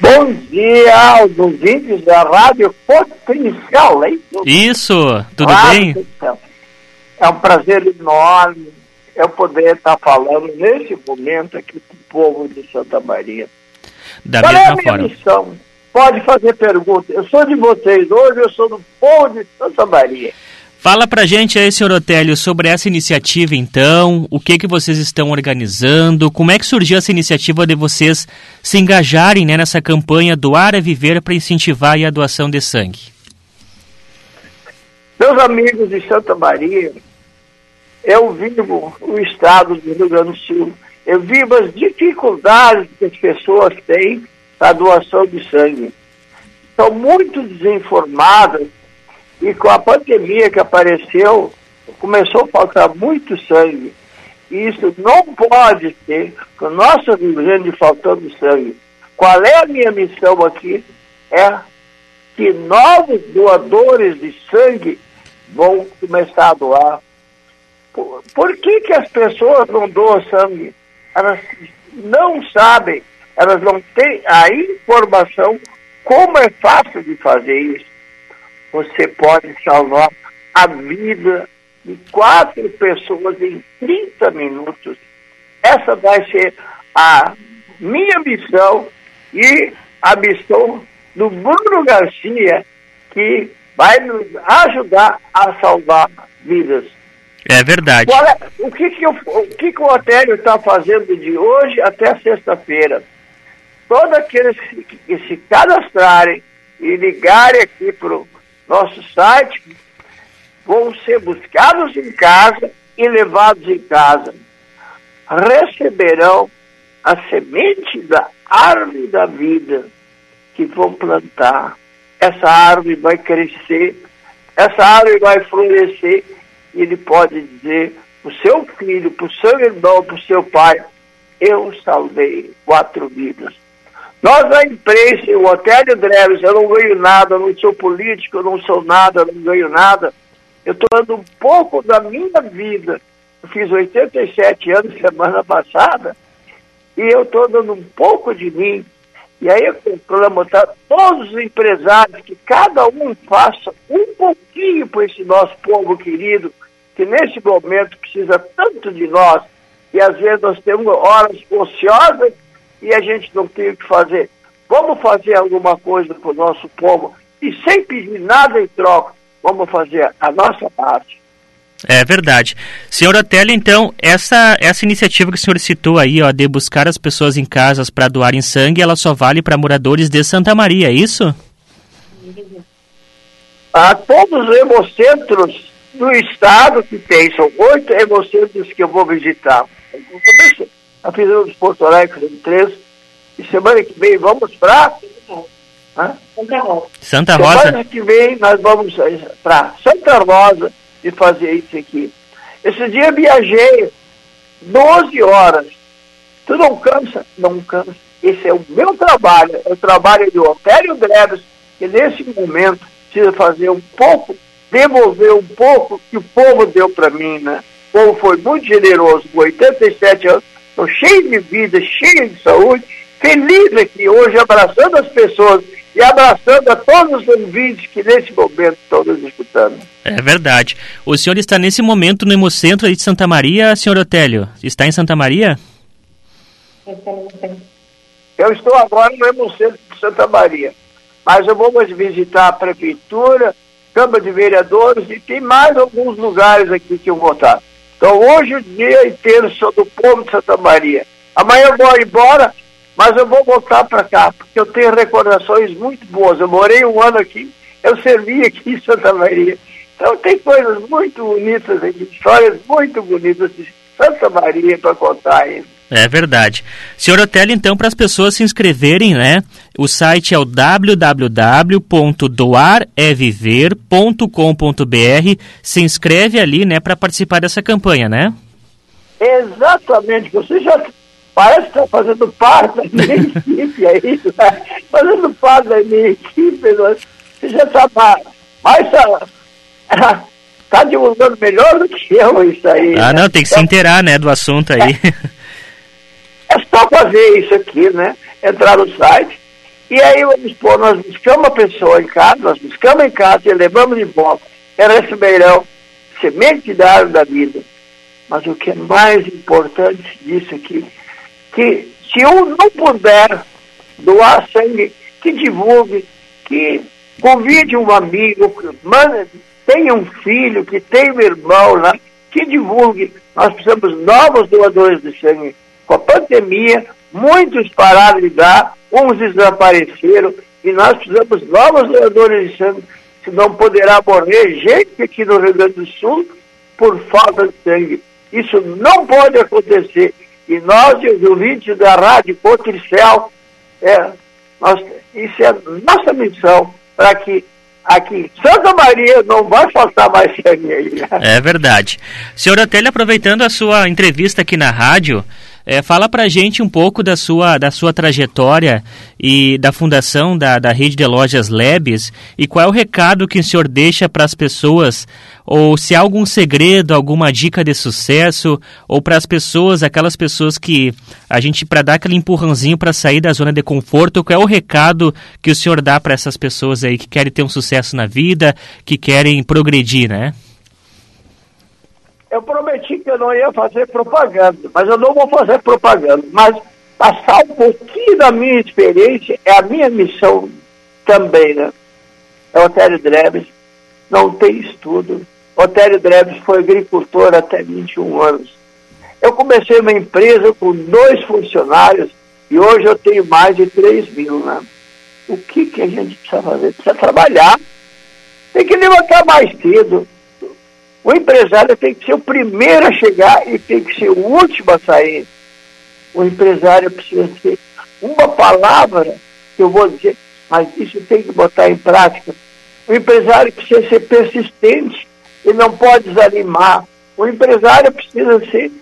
Bom dia aos ouvintes da Rádio Potencial, é isso? Tudo Rádio bem? É um prazer enorme eu poder estar falando nesse momento aqui para o povo de Santa Maria. Da Qual é a mesma minha forma. missão? Pode fazer pergunta. Eu sou de vocês hoje, eu sou do povo de Santa Maria. Fala pra gente aí, senhor Otélio, sobre essa iniciativa então, o que que vocês estão organizando, como é que surgiu essa iniciativa de vocês se engajarem né, nessa campanha Doar é Viver para incentivar a doação de sangue? Meus amigos de Santa Maria, eu vivo o estado do Rio Grande do Sul. Eu vivo as dificuldades que as pessoas têm na doação de sangue. São muito desinformadas e com a pandemia que apareceu, começou a faltar muito sangue. E isso não pode ser, com o nosso Rio Grande faltando sangue. Qual é a minha missão aqui? É que novos doadores de sangue vão começar a doar. Por, por que, que as pessoas não doam sangue? Elas não sabem, elas não têm a informação como é fácil de fazer isso. Você pode salvar a vida de quatro pessoas em 30 minutos. Essa vai ser a minha missão e a missão do Bruno Garcia, que vai nos ajudar a salvar vidas. É verdade. É- o que, que, eu- o, que, que o Otélio está fazendo de hoje até sexta-feira? Todos aqueles que, que se cadastrarem e ligarem aqui para o nosso site vão ser buscados em casa e levados em casa. Receberão a semente da árvore da vida que vão plantar. Essa árvore vai crescer, essa árvore vai florescer e ele pode dizer para o seu filho, para o seu irmão, para o seu pai, eu salvei quatro vidas. Nós na imprensa, o Otélio Dreves, eu não ganho nada, eu não sou político, eu não sou nada, eu não ganho nada. Eu estou dando um pouco da minha vida. Eu fiz 87 anos semana passada e eu estou dando um pouco de mim. E aí eu proclamo tá, todos os empresários que cada um faça um pouquinho para esse nosso povo querido, que nesse momento precisa tanto de nós, e às vezes nós temos horas ociosas e a gente não tem o que fazer. Vamos fazer alguma coisa para o nosso povo e sem pedir nada em troca, vamos fazer a nossa parte. É verdade. Senhor Otélio, então, essa, essa iniciativa que o senhor citou aí, ó, de buscar as pessoas em casas para doarem sangue, ela só vale para moradores de Santa Maria, é isso? a todos os hemocentros do estado que tem, são oito hemocentros que eu vou visitar. Eu a fazer os Porto Alegre, em três, e semana que vem vamos para Santa Rosa? Semana que vem nós vamos para Santa Rosa e fazer isso aqui. Esse dia eu viajei 12 horas. Tu não cansa? Não cansa. Esse é o meu trabalho, é o trabalho do Otério Dreves, que nesse momento precisa fazer um pouco, devolver um pouco que o povo deu para mim, né? O povo foi muito generoso, com 87 anos, estou cheio de vida, cheio de saúde, feliz aqui hoje, abraçando as pessoas e abraçando a todos os ouvintes que nesse momento estão nos escutando. É verdade. O senhor está nesse momento no Hemocentro de Santa Maria, senhor Otélio? Está em Santa Maria? Eu estou agora no Hemocentro de Santa Maria, mas eu vou visitar a Prefeitura, Câmara de Vereadores e tem mais alguns lugares aqui que eu vou estar. Então hoje o dia inteiro sou do povo de Santa Maria. Amanhã eu vou embora, mas eu vou voltar para cá, porque eu tenho recordações muito boas. Eu morei um ano aqui, eu servi aqui em Santa Maria. Então tem coisas muito bonitas aqui, histórias muito bonitas de Santa Maria para contar ainda. É verdade. Senhor Otélio, então, para as pessoas se inscreverem, né? O site é o www.doareviver.com.br. Se inscreve ali, né, para participar dessa campanha, né? Exatamente, você já parece que está fazendo parte da minha equipe aí, né? fazendo parte da minha equipe, né? você já está mais. Está tá divulgando melhor do que eu isso aí. Ah, né? não, tem que se inteirar, né, do assunto aí. É só fazer isso aqui, né? Entrar no site E aí vamos pôr, nós buscamos a pessoa em casa, nós buscamos em casa e levamos de volta. Era esse beirão, semente da árvore da vida. Mas o que é mais importante disso aqui, que se eu não puder doar sangue, que divulgue, que convide um amigo, manda, tenha um filho, que tenha um irmão lá, que divulgue. Nós precisamos novos doadores de sangue. Com a pandemia, muitos pararam de dar, uns desapareceram, e nós precisamos novos doadores de sangue, senão poderá morrer gente aqui no Rio Grande do Sul por falta de sangue. Isso não pode acontecer. E nós, os ouvintes da Rádio Potricel, é, nós, isso é nossa missão para que aqui Santa Maria não vai faltar mais sangue aí. É verdade. Senhor Otelho, aproveitando a sua entrevista aqui na rádio, é, fala pra gente um pouco da sua, da sua trajetória e da fundação da, da rede de lojas Lebes e qual é o recado que o senhor deixa para as pessoas, ou se há algum segredo, alguma dica de sucesso, ou para as pessoas, aquelas pessoas que a gente, para dar aquele empurrãozinho para sair da zona de conforto, qual é o recado que o senhor dá para essas pessoas aí que querem ter um sucesso na vida, que querem progredir, né? Eu prometi que eu não ia fazer propaganda, mas eu não vou fazer propaganda. Mas passar um pouquinho da minha experiência é a minha missão também, né? É Otério Drebes, não tem estudo. Otério Drebes foi agricultor até 21 anos. Eu comecei uma empresa com dois funcionários e hoje eu tenho mais de 3 mil, né? O que, que a gente precisa fazer? Precisa trabalhar. Tem que levantar mais cedo o empresário tem que ser o primeiro a chegar e tem que ser o último a sair. O empresário precisa ser uma palavra que eu vou dizer, mas isso tem que botar em prática. O empresário precisa ser persistente, ele não pode desanimar. O empresário precisa ser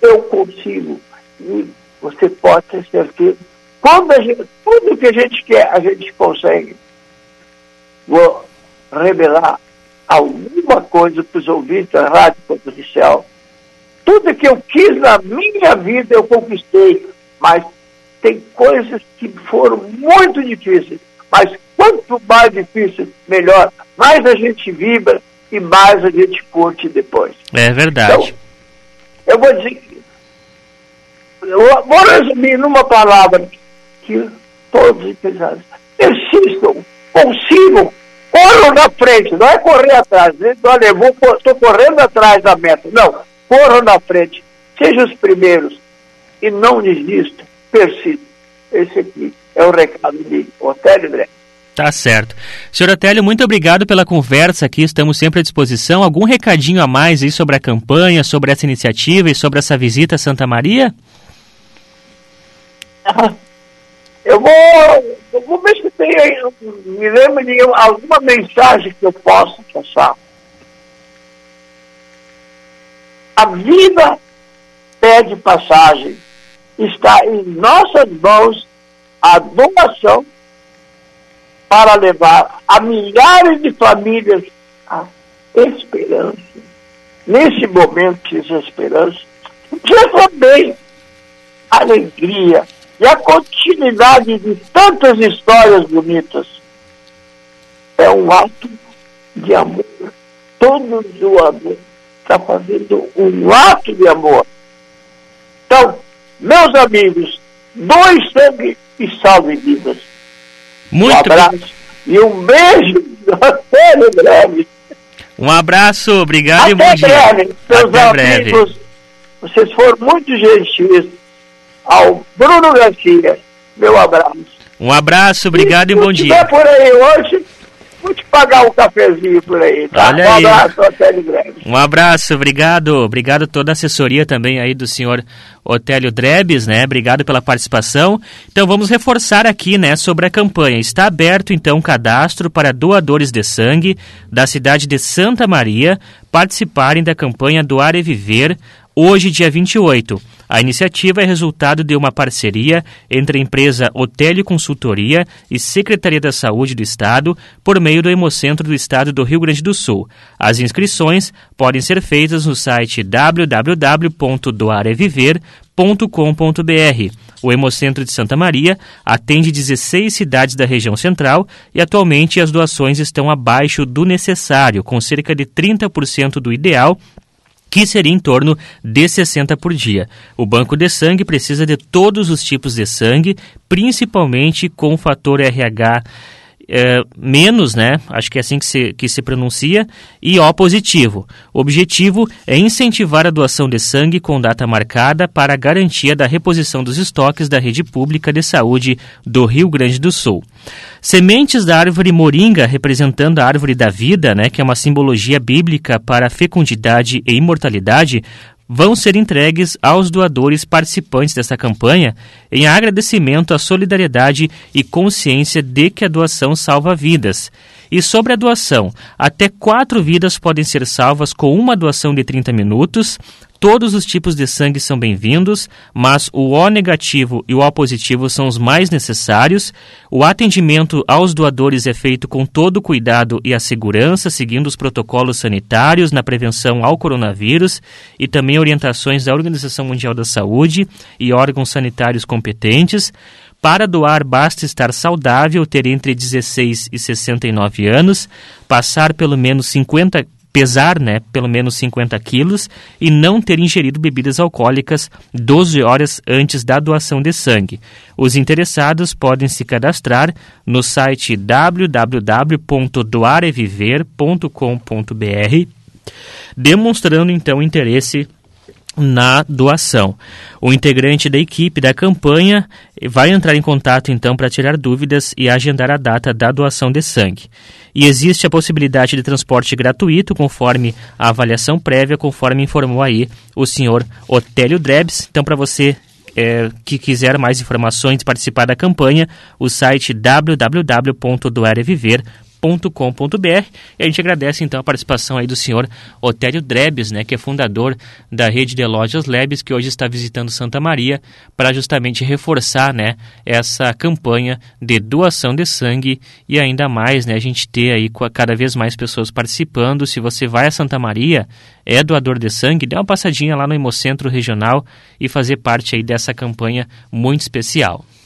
eu consigo. E você pode ter certeza. Quando a gente, tudo que a gente quer, a gente consegue. Vou revelar alguma coisa para os ouvintes da Rádio Potencial. Tudo que eu quis na minha vida eu conquistei, mas tem coisas que foram muito difíceis. Mas quanto mais difícil, melhor. Mais a gente vibra e mais a gente curte depois. É verdade. Então, eu vou dizer. Eu vou resumir numa palavra que todos os empresários persistam, consigam corram na frente, não é correr atrás. Olha, eu estou correndo atrás da meta. Não, corram na frente. Sejam os primeiros e não desistam, persistam. Esse aqui é o recado de Otélio André. Tá certo. Senhor Otélio, muito obrigado pela conversa aqui, estamos sempre à disposição. Algum recadinho a mais aí sobre a campanha, sobre essa iniciativa e sobre essa visita a Santa Maria? Eu vou, eu vou ver se tem aí, me lembro de alguma mensagem que eu possa passar. A vida pede passagem. Está em nossas mãos a doação para levar a milhares de famílias a esperança. Nesse momento de desesperança, que também alegria, e a continuidade de tantas histórias bonitas é um ato de amor. Todo doador está fazendo um ato de amor. Então, meus amigos, dois sangue e salve vidas. Muito um abraço e um beijo até breve. Um abraço, obrigado até e bom dia. Breve, meus até amigos, breve. vocês foram muito gentis ao Bruno Garcia. Meu abraço. Um abraço, obrigado e, e bom dia. Se por aí hoje, vou te pagar um cafezinho por aí, tá? Olha um aí. abraço, Otélio Drebes. Um abraço, obrigado. Obrigado toda a assessoria também aí do senhor Otélio Drebes, né? Obrigado pela participação. Então vamos reforçar aqui, né, sobre a campanha. Está aberto então o cadastro para doadores de sangue da cidade de Santa Maria participarem da campanha Doar e Viver hoje, dia 28. A iniciativa é resultado de uma parceria entre a empresa Otélio Consultoria e Secretaria da Saúde do Estado por meio do Hemocentro do Estado do Rio Grande do Sul. As inscrições podem ser feitas no site www.doareviver.com O Hemocentro de Santa Maria atende 16 cidades da região central e atualmente as doações estão abaixo do necessário, com cerca de 30% do ideal que seria em torno de 60 por dia. O banco de sangue precisa de todos os tipos de sangue, principalmente com o fator RH é, menos, né? Acho que é assim que se, que se pronuncia, e O positivo. O objetivo é incentivar a doação de sangue com data marcada para a garantia da reposição dos estoques da rede pública de saúde do Rio Grande do Sul. Sementes da árvore moringa, representando a árvore da vida, né, que é uma simbologia bíblica para fecundidade e imortalidade, vão ser entregues aos doadores participantes dessa campanha em agradecimento à solidariedade e consciência de que a doação salva vidas. E sobre a doação, até quatro vidas podem ser salvas com uma doação de 30 minutos. Todos os tipos de sangue são bem-vindos, mas o O negativo e o O positivo são os mais necessários. O atendimento aos doadores é feito com todo o cuidado e a segurança, seguindo os protocolos sanitários na prevenção ao coronavírus e também orientações da Organização Mundial da Saúde e órgãos sanitários competentes. Para doar, basta estar saudável, ter entre 16 e 69 anos, passar pelo menos 50 pesar né, pelo menos 50 quilos e não ter ingerido bebidas alcoólicas 12 horas antes da doação de sangue. Os interessados podem se cadastrar no site www.doareviver.com.br, demonstrando então interesse na doação. O integrante da equipe da campanha vai entrar em contato então para tirar dúvidas e agendar a data da doação de sangue. E existe a possibilidade de transporte gratuito conforme a avaliação prévia, conforme informou aí o senhor Otélio Drebs. Então, para você é, que quiser mais informações, participar da campanha, o site www.doareviver.com com.br E a gente agradece então a participação aí do senhor Otélio Drebes, né, que é fundador da rede de lojas Lebes, que hoje está visitando Santa Maria para justamente reforçar, né, essa campanha de doação de sangue e ainda mais, né, a gente ter aí cada vez mais pessoas participando. Se você vai a Santa Maria, é doador de sangue, dê uma passadinha lá no Hemocentro Regional e fazer parte aí dessa campanha muito especial.